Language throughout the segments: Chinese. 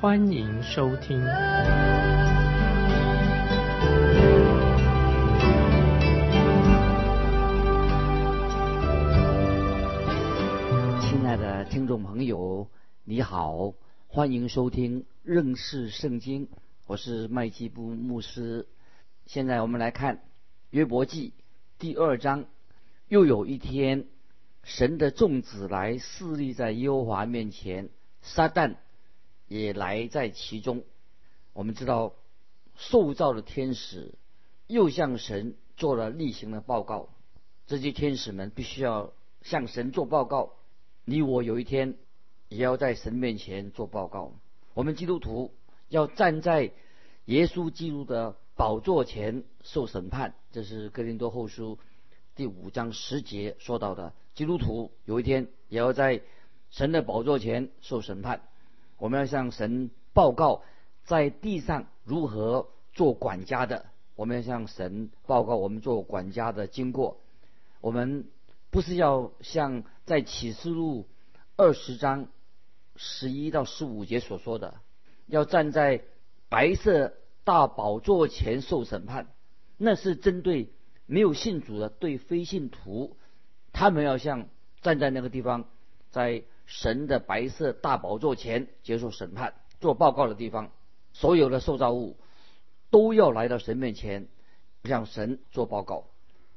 欢迎收听。亲爱的听众朋友，你好，欢迎收听认识圣经，我是麦基布牧师。现在我们来看约伯记。第二章，又有一天，神的众子来侍立在耶和华面前，撒旦也来在其中。我们知道，受造的天使又向神做了例行的报告。这些天使们必须要向神做报告。你我有一天也要在神面前做报告。我们基督徒要站在耶稣基督的。宝座前受审判，这是哥林多后书第五章十节说到的。基督徒有一天也要在神的宝座前受审判。我们要向神报告在地上如何做管家的。我们要向神报告我们做管家的经过。我们不是要像在启示录二十章十一到十五节所说的，要站在白色。大宝座前受审判，那是针对没有信主的对非信徒，他们要像站在那个地方，在神的白色大宝座前接受审判、做报告的地方，所有的受造物都要来到神面前，向神做报告。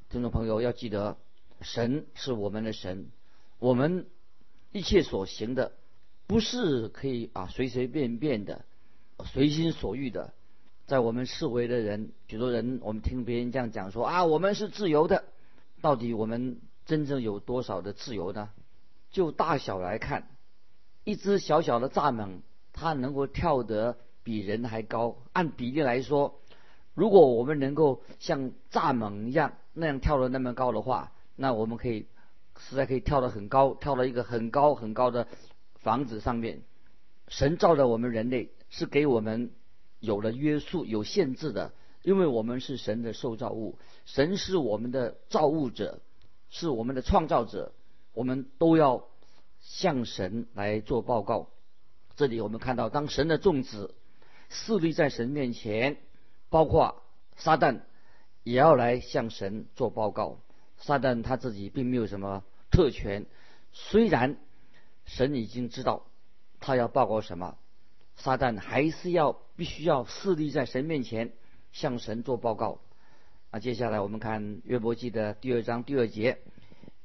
听众朋友要记得，神是我们的神，我们一切所行的不是可以啊随随便便的、随心所欲的。在我们视为的人，许多人，我们听别人这样讲说啊，我们是自由的。到底我们真正有多少的自由呢？就大小来看，一只小小的蚱蜢，它能够跳得比人还高。按比例来说，如果我们能够像蚱蜢一样那样跳得那么高的话，那我们可以实在可以跳得很高，跳到一个很高很高的房子上面。神造的我们人类是给我们。有了约束、有限制的，因为我们是神的受造物，神是我们的造物者，是我们的创造者，我们都要向神来做报告。这里我们看到，当神的众子势力在神面前，包括撒旦也要来向神做报告。撒旦他自己并没有什么特权，虽然神已经知道他要报告什么。撒旦还是要必须要势立在神面前，向神做报告。啊，接下来我们看约伯记的第二章第二节，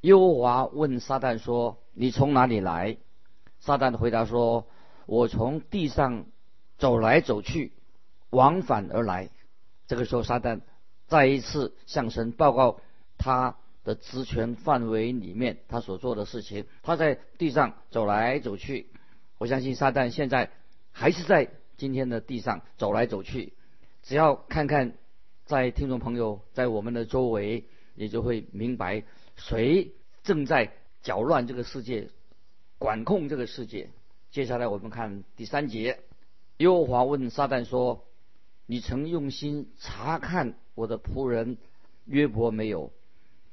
耶和华问撒旦说：“你从哪里来？”撒旦回答说：“我从地上走来走去，往返而来。”这个时候，撒旦再一次向神报告他的职权范围里面他所做的事情。他在地上走来走去，我相信撒旦现在。还是在今天的地上走来走去，只要看看在听众朋友在我们的周围，也就会明白谁正在搅乱这个世界，管控这个世界。接下来我们看第三节，耶和华问撒旦说：“你曾用心查看我的仆人约伯没有？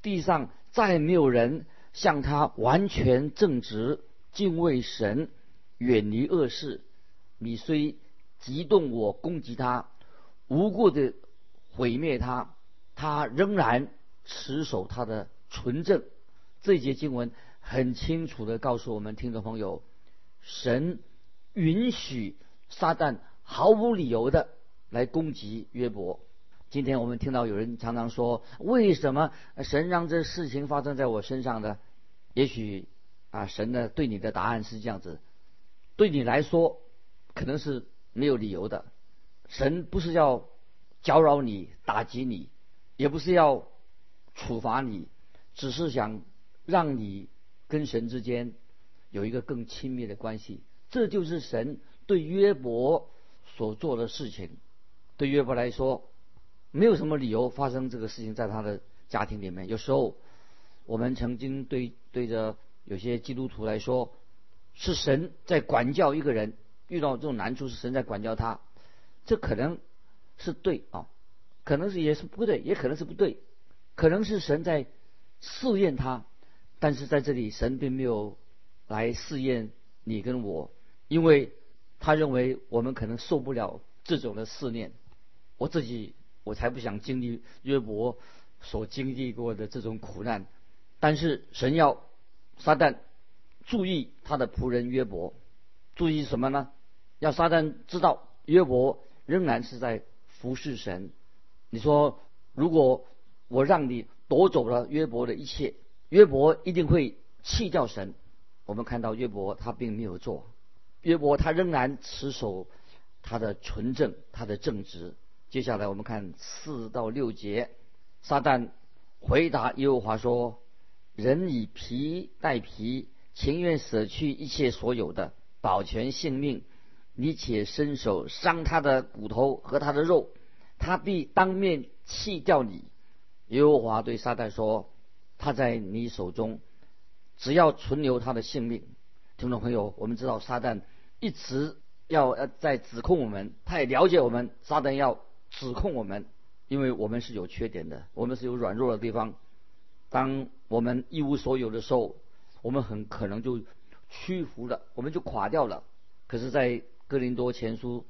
地上再没有人像他完全正直，敬畏神，远离恶事。”你虽激动我攻击他，无故的毁灭他，他仍然持守他的纯正。这一节经文很清楚的告诉我们听众朋友，神允许撒旦毫无理由的来攻击约伯。今天我们听到有人常常说，为什么神让这事情发生在我身上呢？也许啊，神呢对你的答案是这样子，对你来说。可能是没有理由的，神不是要搅扰你、打击你，也不是要处罚你，只是想让你跟神之间有一个更亲密的关系。这就是神对约伯所做的事情，对约伯来说，没有什么理由发生这个事情在他的家庭里面。有时候，我们曾经对对着有些基督徒来说，是神在管教一个人，遇到这种难处是神在管教他，这可能是对啊，可能是也是不对，也可能是不对，可能是神在试验他，但是在这里神并没有来试验你跟我，因为。他认为我们可能受不了这种的试炼，我自己我才不想经历约伯所经历过的这种苦难。但是神要撒旦注意他的仆人约伯，注意什么呢？要撒旦知道约伯仍然是在服侍神。你说，如果我让你夺走了约伯的一切，约伯一定会弃掉神。我们看到约伯他并没有做。约伯他仍然持守他的纯正，他的正直。接下来我们看四到六节，撒旦回答耶和华说：“人以皮代皮，情愿舍去一切所有的，保全性命。你且伸手伤他的骨头和他的肉，他必当面弃掉你。”耶和华对撒旦说：“他在你手中，只要存留他的性命。”听众朋友，我们知道撒旦。一直要呃在指控我们，他也了解我们，撒旦要指控我们，因为我们是有缺点的，我们是有软弱的地方。当我们一无所有的时候，我们很可能就屈服了，我们就垮掉了。可是，在哥林多前书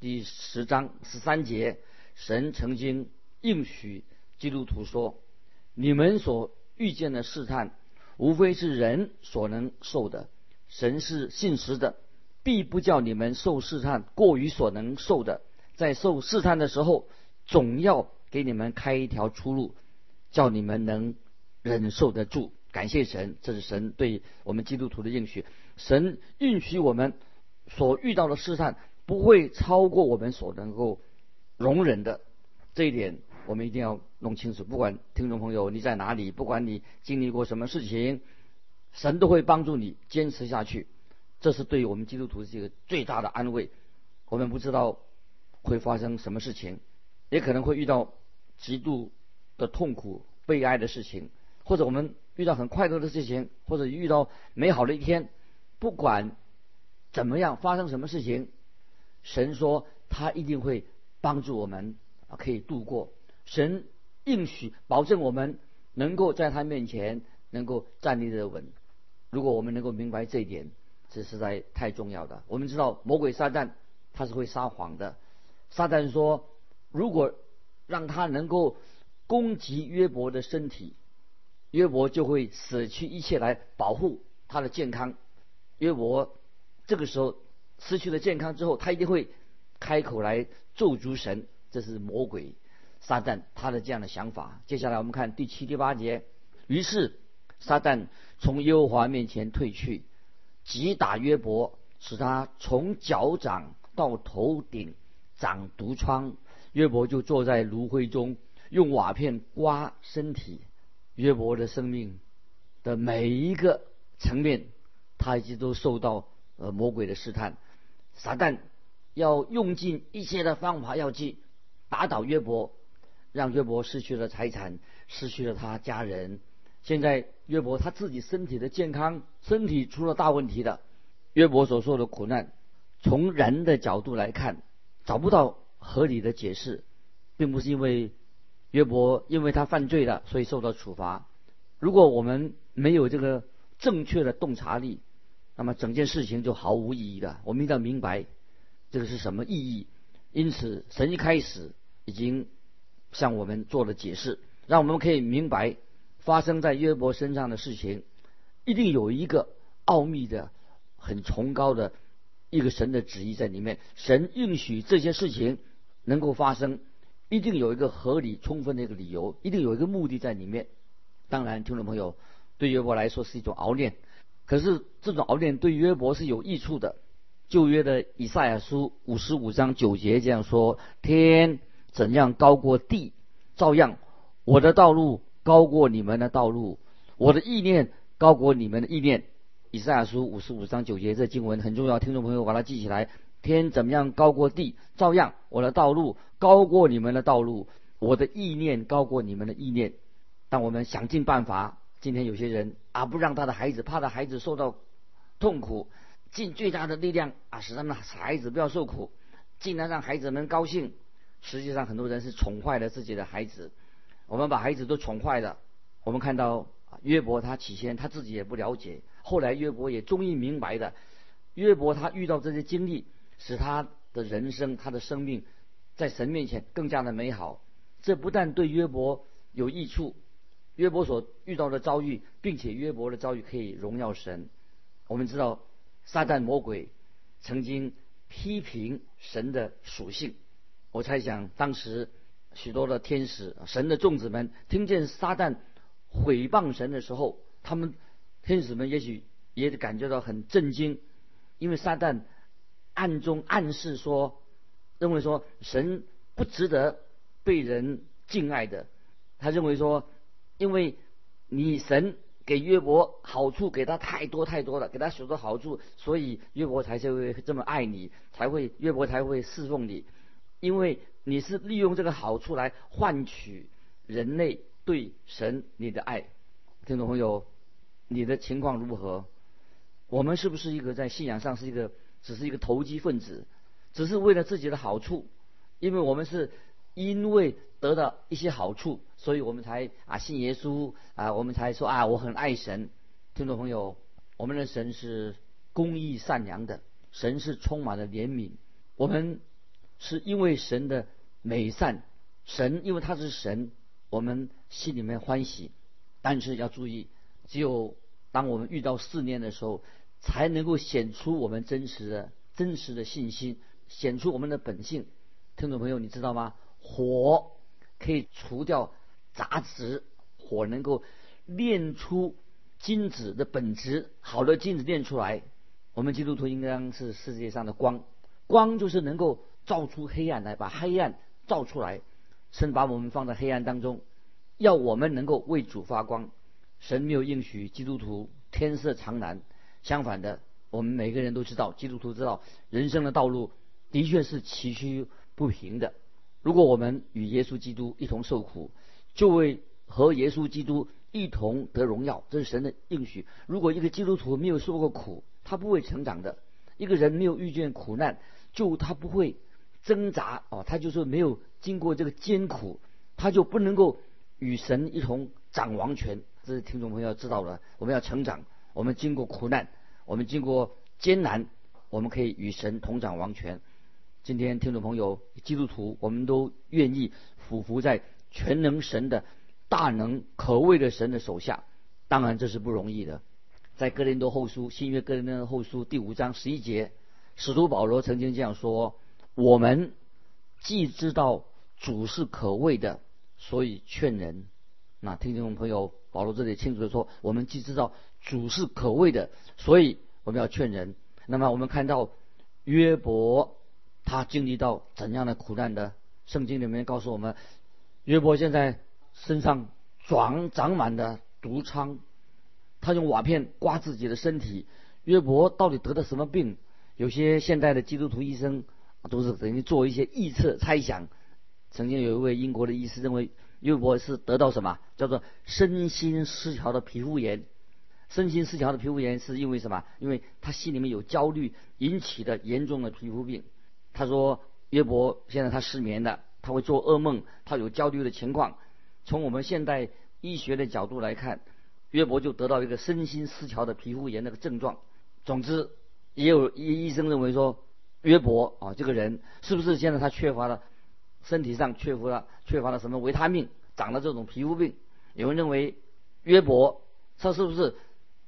第十章十三节，神曾经应许基督徒说：“你们所遇见的试探，无非是人所能受的，神是信实的。”必不叫你们受试探过于所能受的，在受试探的时候，总要给你们开一条出路，叫你们能忍受得住。感谢神，这是神对我们基督徒的应许。神允许我们所遇到的试探不会超过我们所能够容忍的，这一点我们一定要弄清楚。不管听众朋友你在哪里，不管你经历过什么事情，神都会帮助你坚持下去。这是对于我们基督徒是一个最大的安慰。我们不知道会发生什么事情，也可能会遇到极度的痛苦、悲哀的事情，或者我们遇到很快乐的事情，或者遇到美好的一天。不管怎么样发生什么事情，神说他一定会帮助我们，可以度过。神应许保证我们能够在他面前能够站立得稳。如果我们能够明白这一点。这实在太重要的。我们知道魔鬼撒旦他是会撒谎的。撒旦说，如果让他能够攻击约伯的身体，约伯就会舍去一切来保护他的健康。约伯这个时候失去了健康之后，他一定会开口来咒诅神。这是魔鬼撒旦他的这样的想法。接下来我们看第七、第八节。于是撒旦从耶和华面前退去。击打约伯，使他从脚掌到头顶长毒疮。约伯就坐在炉灰中，用瓦片刮身体。约伯的生命的每一个层面，他一直都受到呃魔鬼的试探。撒旦要用尽一切的方法，要去打倒约伯，让约伯失去了财产，失去了他家人。现在约伯他自己身体的健康，身体出了大问题的。约伯所受的苦难，从人的角度来看，找不到合理的解释，并不是因为约伯因为他犯罪了，所以受到处罚。如果我们没有这个正确的洞察力，那么整件事情就毫无意义了。我们一定要明白这个是什么意义。因此，神一开始已经向我们做了解释，让我们可以明白。发生在约伯身上的事情，一定有一个奥秘的、很崇高的一个神的旨意在里面。神允许这些事情能够发生，一定有一个合理、充分的一个理由，一定有一个目的在里面。当然，听众朋友，对约伯来说是一种熬炼，可是这种熬炼对约伯是有益处的。旧约的以赛亚书五十五章九节这样说：“天怎样高过地，照样我的道路。”高过你们的道路，我的意念高过你们的意念。以赛亚书五十五章九节，这经文很重要，听众朋友把它记起来。天怎么样高过地，照样我的道路高过你们的道路，我的意念高过你们的意念。但我们想尽办法，今天有些人啊，不让他的孩子，怕他孩子受到痛苦，尽最大的力量啊，使他们孩子不要受苦，尽量让孩子们高兴。实际上，很多人是宠坏了自己的孩子。我们把孩子都宠坏了。我们看到约伯，他起先他自己也不了解，后来约伯也终于明白的。约伯他遇到这些经历，使他的人生、他的生命在神面前更加的美好。这不但对约伯有益处，约伯所遇到的遭遇，并且约伯的遭遇可以荣耀神。我们知道撒旦魔鬼曾经批评神的属性。我猜想当时许多的天使、神的众子们听见撒旦毁谤神的时候，他们天使们也许也感觉到很震惊。因为撒旦暗中暗示说，认为说神不值得被人敬爱的。他认为说，因为你神给约伯好处给他太多太多了，给他许多好处，所以约伯才会这么爱你，才会约伯才会侍奉你。因为你是利用这个好处来换取人类对神你的爱。听众朋友，你的情况如何？我们是不是一个在信仰上是一个只是一个投机分子，只是为了自己的好处？因为我们是因为得到一些好处，所以我们才啊信耶稣啊，我们才说啊我很爱神。听众朋友，我们的神是公义善良的，神是充满了怜悯。我们是因为神的美善，神因为他是神，我们心里面欢喜。但是要注意，只有当我们遇到试炼的时候。才能够显出我们真实的、真实的信心，显出我们的本性。听众朋友，你知道吗？火可以除掉杂质，火能够炼出金子的本质。好的金子炼出来，我们基督徒应当是世界上的光。光就是能够照出黑暗来，把黑暗照出来。神把我们放在黑暗当中，要我们能够为主发光。神没有应许基督徒天色常蓝。相反的，我们每个人都知道，基督徒知道，人生的道路的确是崎岖不平的。如果我们与耶稣基督一同受苦，就会和耶稣基督一同得荣耀，这是神的应许。如果一个基督徒没有受过苦，他不会成长的。一个人没有遇见苦难，就他不会挣扎哦，他就是没有经过这个艰苦，他就不能够与神一同掌王权。这是听众朋友知道的，我们要成长。我们经过苦难，我们经过艰难，我们可以与神同掌王权。今天听众朋友，基督徒，我们都愿意俯伏在全能神的大能可畏的神的手下。当然这是不容易的。在哥林多后书新约哥林多后书第五章十一节，使徒保罗曾经这样说：“我们既知道主是可畏的，所以劝人。”那听众朋友，保罗这里清楚的说：“我们既知道。”主是可畏的，所以我们要劝人。那么我们看到约伯他经历到怎样的苦难的？圣经里面告诉我们，约伯现在身上长长满了毒疮，他用瓦片刮自己的身体。约伯到底得的什么病？有些现代的基督徒医生都是等于做一些臆测猜想。曾经有一位英国的医师认为约伯是得到什么叫做身心失调的皮肤炎。身心失调的皮肤炎是因为什么？因为他心里面有焦虑引起的严重的皮肤病。他说约伯现在他失眠了，他会做噩梦，他有焦虑的情况。从我们现代医学的角度来看，约伯就得到一个身心失调的皮肤炎那个症状。总之，也有医医生认为说约伯啊这个人是不是现在他缺乏了身体上缺乏了缺乏了什么维他命，长了这种皮肤病？有人认为约伯他是不是？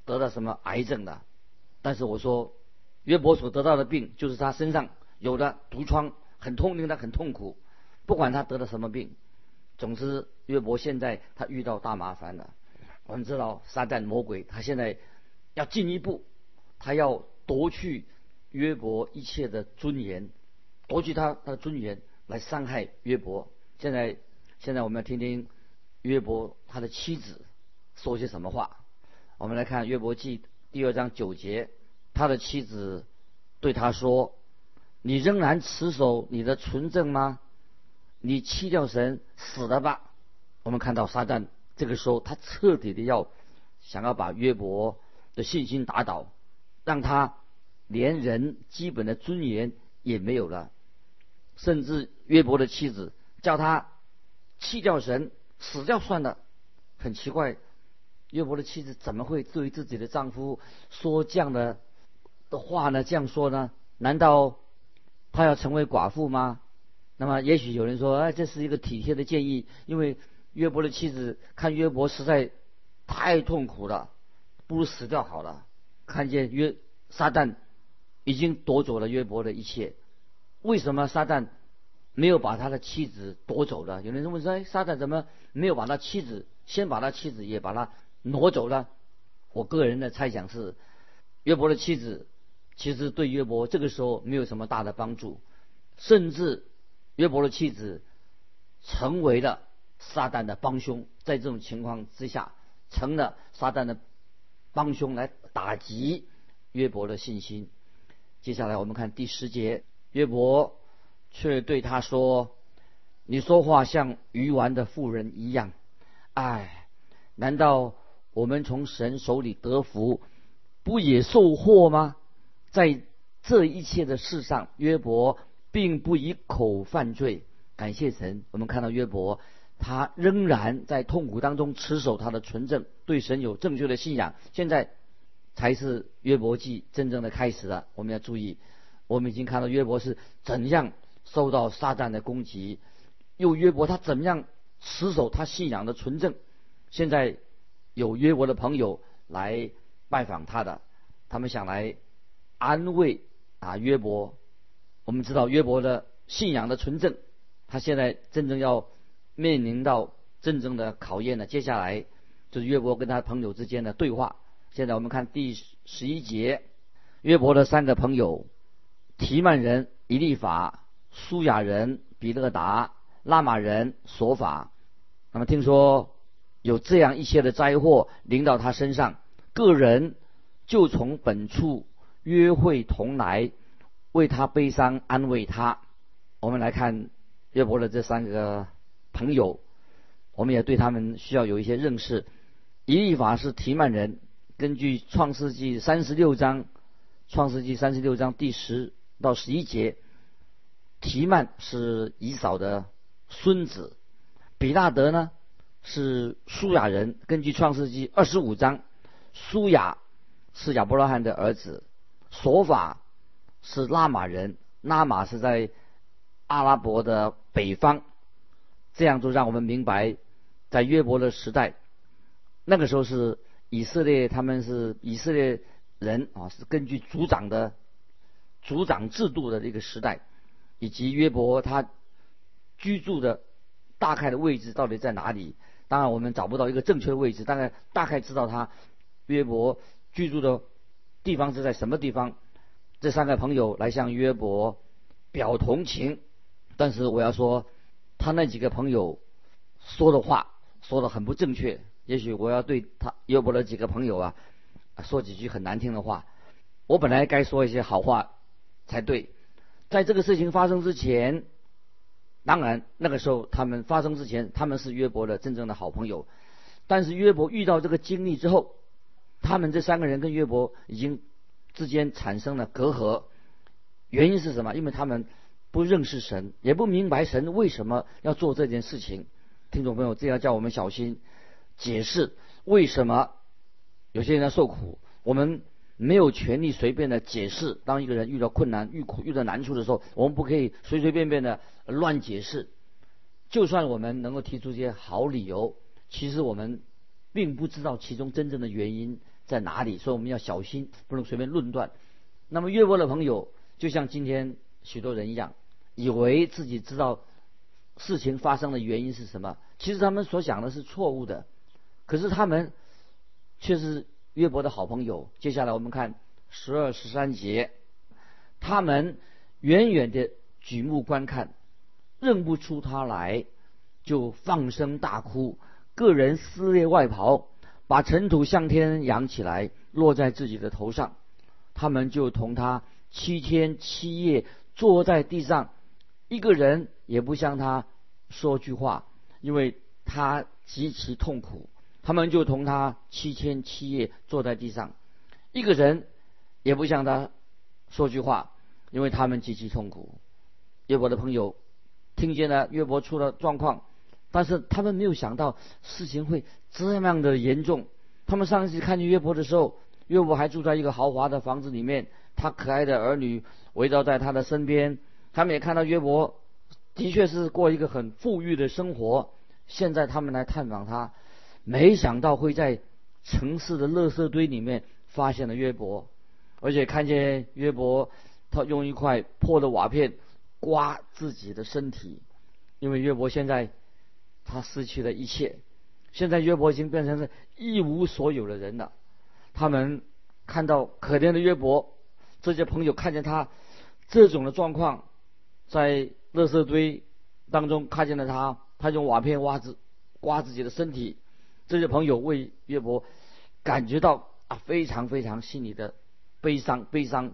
得了什么癌症的？但是我说，约伯所得到的病就是他身上有的毒疮，很痛，令他很痛苦。不管他得了什么病，总之约伯现在他遇到大麻烦了。我们知道撒旦魔鬼他现在要进一步，他要夺去约伯一切的尊严，夺去他他的尊严来伤害约伯。现在现在我们要听听约伯他的妻子说些什么话。我们来看约伯记第二章九节，他的妻子对他说：“你仍然持守你的纯正吗？你弃掉神，死了吧！我们看到撒旦这个时候，他彻底的要想要把约伯的信心打倒，让他连人基本的尊严也没有了，甚至约伯的妻子叫他弃掉神，死掉算了。很奇怪，约伯的妻子怎么会对自己的丈夫说这样的的话呢？这样说呢？难道他要成为寡妇吗？那么，也许有人说，哎，这是一个体贴的建议，因为约伯的妻子看约伯实在太痛苦了，不如死掉好了。看见约撒旦已经夺走了约伯的一切，为什么撒旦没有把他的妻子夺走了？有人问说，哎，撒旦怎么没有把他妻子先把他妻子也把他挪走了？我个人的猜想是，约伯的妻子其实对约伯这个时候没有什么大的帮助，甚至。约伯的妻子成为了撒旦的帮凶，在这种情况之下，成了撒旦的帮凶来打击约伯的信心。接下来我们看第十节，约伯却对他说：“你说话像愚顽的妇人一样。哎，难道我们从神手里得福，不也受祸吗？在这一切的事上，约伯。”并不以口犯罪，感谢神。我们看到约伯，他仍然在痛苦当中持守他的纯正，对神有正确的信仰。现在才是约伯记真正的开始了。我们要注意，我们已经看到约伯是怎样受到撒旦的攻击，又约伯他怎么样持守他信仰的纯正。现在有约伯的朋友来拜访他的，他们想来安慰啊约伯。我们知道约伯的信仰的纯正，他现在真正要面临到真正的考验了。接下来就是约伯跟他朋友之间的对话。现在我们看第十一节，约伯的三个朋友：提曼人以利法、苏亚人比勒达、拉玛人索法。那么听说有这样一些的灾祸临到他身上，个人就从本处约会同来。为他悲伤，安慰他。我们来看约伯的这三个朋友，我们也对他们需要有一些认识。以利法是提曼人，根据创世纪三十六章，创世纪三十六章第十到十一节，提曼是以扫的孙子。比纳德呢是苏亚人，根据创世纪二十五章，苏亚是亚伯拉罕的儿子。索法。是拉玛人，拉玛是在阿拉伯的北方，这样就让我们明白，在约伯的时代，那个时候是以色列，他们是以色列人啊，是根据族长的族长制度的这个时代，以及约伯他居住的大概的位置到底在哪里？当然我们找不到一个正确位置，大概大概知道他约伯居住的地方是在什么地方。这三个朋友来向约伯表同情，但是我要说，他那几个朋友说的话说的很不正确。也许我要对他约伯的几个朋友啊说几句很难听的话。我本来该说一些好话才对。在这个事情发生之前，当然那个时候他们发生之前，他们是约伯的真正的好朋友。但是约伯遇到这个经历之后，他们这三个人跟约伯已经。之间产生了隔阂，原因是什么？因为他们不认识神，也不明白神为什么要做这件事情。听众朋友，这要叫我们小心解释为什么有些人要受苦。我们没有权利随便的解释。当一个人遇到困难、遇苦、遇到难处的时候，我们不可以随随便便的乱解释。就算我们能够提出一些好理由，其实我们并不知道其中真正的原因。在哪里？所以我们要小心，不能随便论断。那么约伯的朋友，就像今天许多人一样，以为自己知道事情发生的原因是什么。其实他们所想的是错误的，可是他们却是约伯的好朋友。接下来我们看十二十三节，他们远远的举目观看，认不出他来，就放声大哭，个人撕裂外袍。把尘土向天扬起来，落在自己的头上，他们就同他七天七夜坐在地上，一个人也不向他说句话，因为他极其痛苦。他们就同他七天七夜坐在地上，一个人也不向他说句话，因为他们极其痛苦。约伯的朋友听见了约伯出了状况，但是他们没有想到事情会这样的严重。他们上一次看见约伯的时候，约伯还住在一个豪华的房子里面，他可爱的儿女围绕在他的身边。他们也看到约伯的确是过一个很富裕的生活。现在他们来探访他。没想到会在城市的垃圾堆里面发现了约伯，而且看见约伯，他用一块破的瓦片刮自己的身体，因为约伯现在他失去了一切，现在约伯已经变成是一无所有的人了。他们看到可怜的约伯，这些朋友看见他这种的状况，在垃圾堆当中看见了他，他用瓦片挖自刮自己的身体。这些朋友为约伯感觉到啊非常非常心里的悲伤悲伤，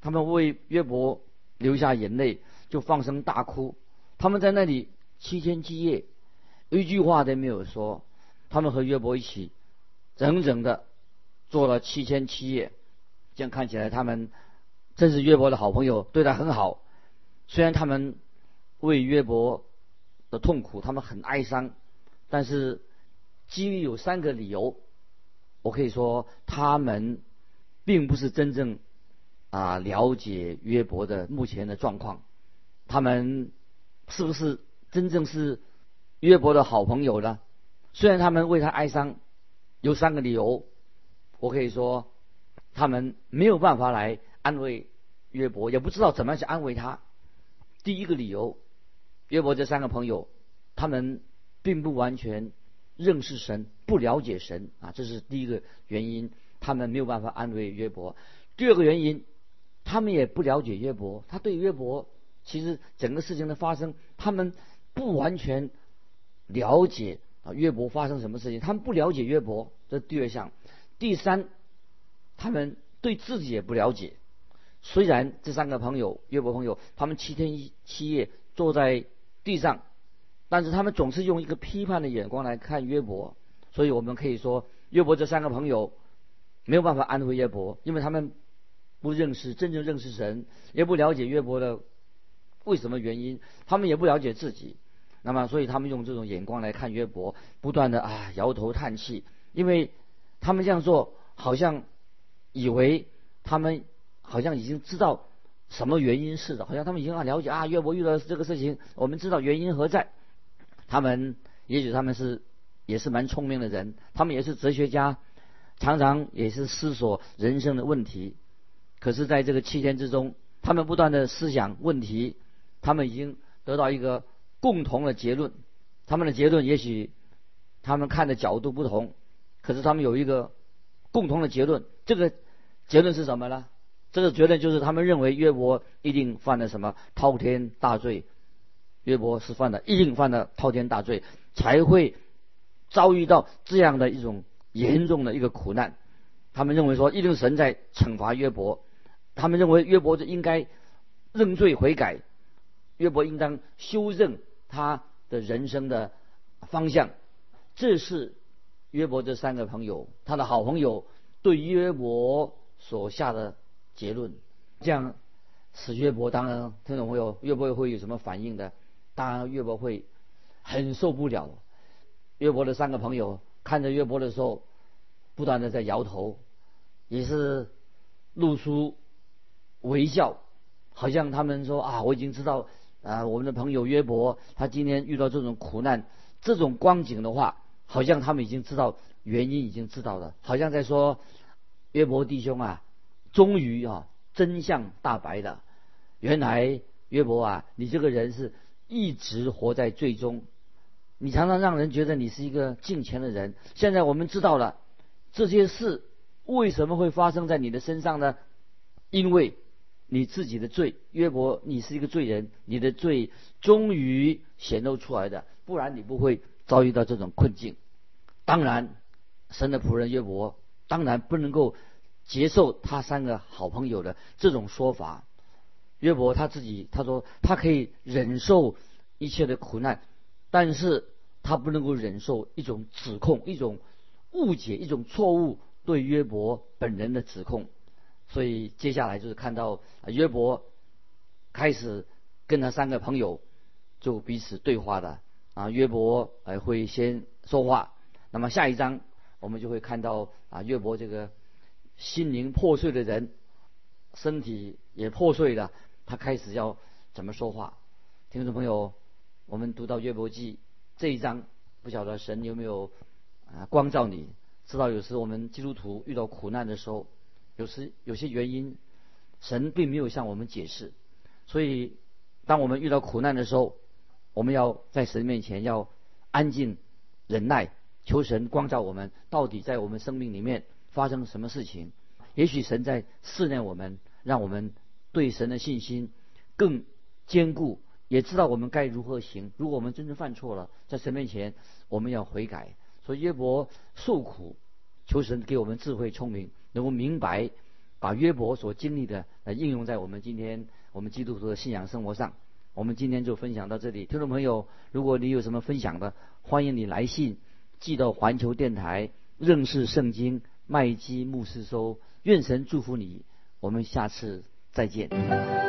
他们为约伯流下眼泪，就放声大哭。他们在那里七天七夜，一句话都没有说。他们和约伯一起整整的做了七天七夜，这样看起来他们真是约伯的好朋友，对他很好。虽然他们为约伯的痛苦，他们很哀伤，但是。基于有三个理由，我可以说他们并不是真正啊了解约伯的目前的状况。他们是不是真正是约伯的好朋友呢？虽然他们为他哀伤，有三个理由，我可以说他们没有办法来安慰约伯，也不知道怎么样去安慰他。第一个理由，约伯这三个朋友，他们并不完全。认识神不了解神啊，这是第一个原因，他们没有办法安慰约伯。第二个原因，他们也不了解约伯，他对约伯其实整个事情的发生，他们不完全了解啊约伯发生什么事情，他们不了解约伯。这第二项，第三，他们对自己也不了解。虽然这三个朋友约伯朋友，他们七天一七夜坐在地上。但是他们总是用一个批判的眼光来看约伯，所以我们可以说，约伯这三个朋友没有办法安慰约伯，因为他们不认识真正认识神，也不了解约伯的为什么原因，他们也不了解自己。那么，所以他们用这种眼光来看约伯，不断的啊摇头叹气，因为他们这样做好像以为他们好像已经知道什么原因似的，好像他们已经很了解啊约伯遇到这个事情，我们知道原因何在。他们也许他们是也是蛮聪明的人，他们也是哲学家，常常也是思索人生的问题。可是，在这个七天之中，他们不断的思想问题，他们已经得到一个共同的结论。他们的结论也许他们看的角度不同，可是他们有一个共同的结论。这个结论是什么呢？这个结论就是他们认为约伯一定犯了什么滔天大罪。约伯是犯了，一定犯了滔天大罪，才会遭遇到这样的一种严重的一个苦难。他们认为说，一定神在惩罚约伯。他们认为约伯就应该认罪悔改，约伯应当修正他的人生的方向。这是约伯这三个朋友，他的好朋友对约伯所下的结论。这样使约伯当然听众朋友，约伯会有什么反应的？当然，约伯会很受不了。约伯的三个朋友看着约伯的时候，不断的在摇头，也是露出微笑，好像他们说啊，我已经知道啊，我们的朋友约伯他今天遇到这种苦难、这种光景的话，好像他们已经知道原因，已经知道了，好像在说约伯弟兄啊，终于啊真相大白了。原来约伯啊，你这个人是。一直活在最终，你常常让人觉得你是一个敬虔的人。现在我们知道了这些事为什么会发生在你的身上呢？因为你自己的罪，约伯，你是一个罪人，你的罪终于显露出来的，不然你不会遭遇到这种困境。当然，神的仆人约伯当然不能够接受他三个好朋友的这种说法。约伯他自己他说他可以忍受一切的苦难，但是他不能够忍受一种指控、一种误解、一种错误对约伯本人的指控。所以接下来就是看到约伯开始跟他三个朋友就彼此对话的啊，约伯呃会先说话。那么下一章我们就会看到啊，约伯这个心灵破碎的人，身体也破碎了，他开始要怎么说话？听众朋友，我们读到约伯记这一章，不晓得神有没有啊光照你？知道有时我们基督徒遇到苦难的时候。有时有些原因，神并没有向我们解释，所以当我们遇到苦难的时候，我们要在神面前要安静、忍耐，求神光照我们，到底在我们生命里面发生了什么事情？也许神在试炼我们，让我们对神的信心更坚固，也知道我们该如何行。如果我们真正犯错了，在神面前我们要悔改。所以约伯受苦，求神给我们智慧、聪明。能够明白，把约伯所经历的来应用在我们今天我们基督徒的信仰生活上。我们今天就分享到这里，听众朋友，如果你有什么分享的，欢迎你来信寄到环球电台认识圣经麦基牧师收。愿神祝福你，我们下次再见。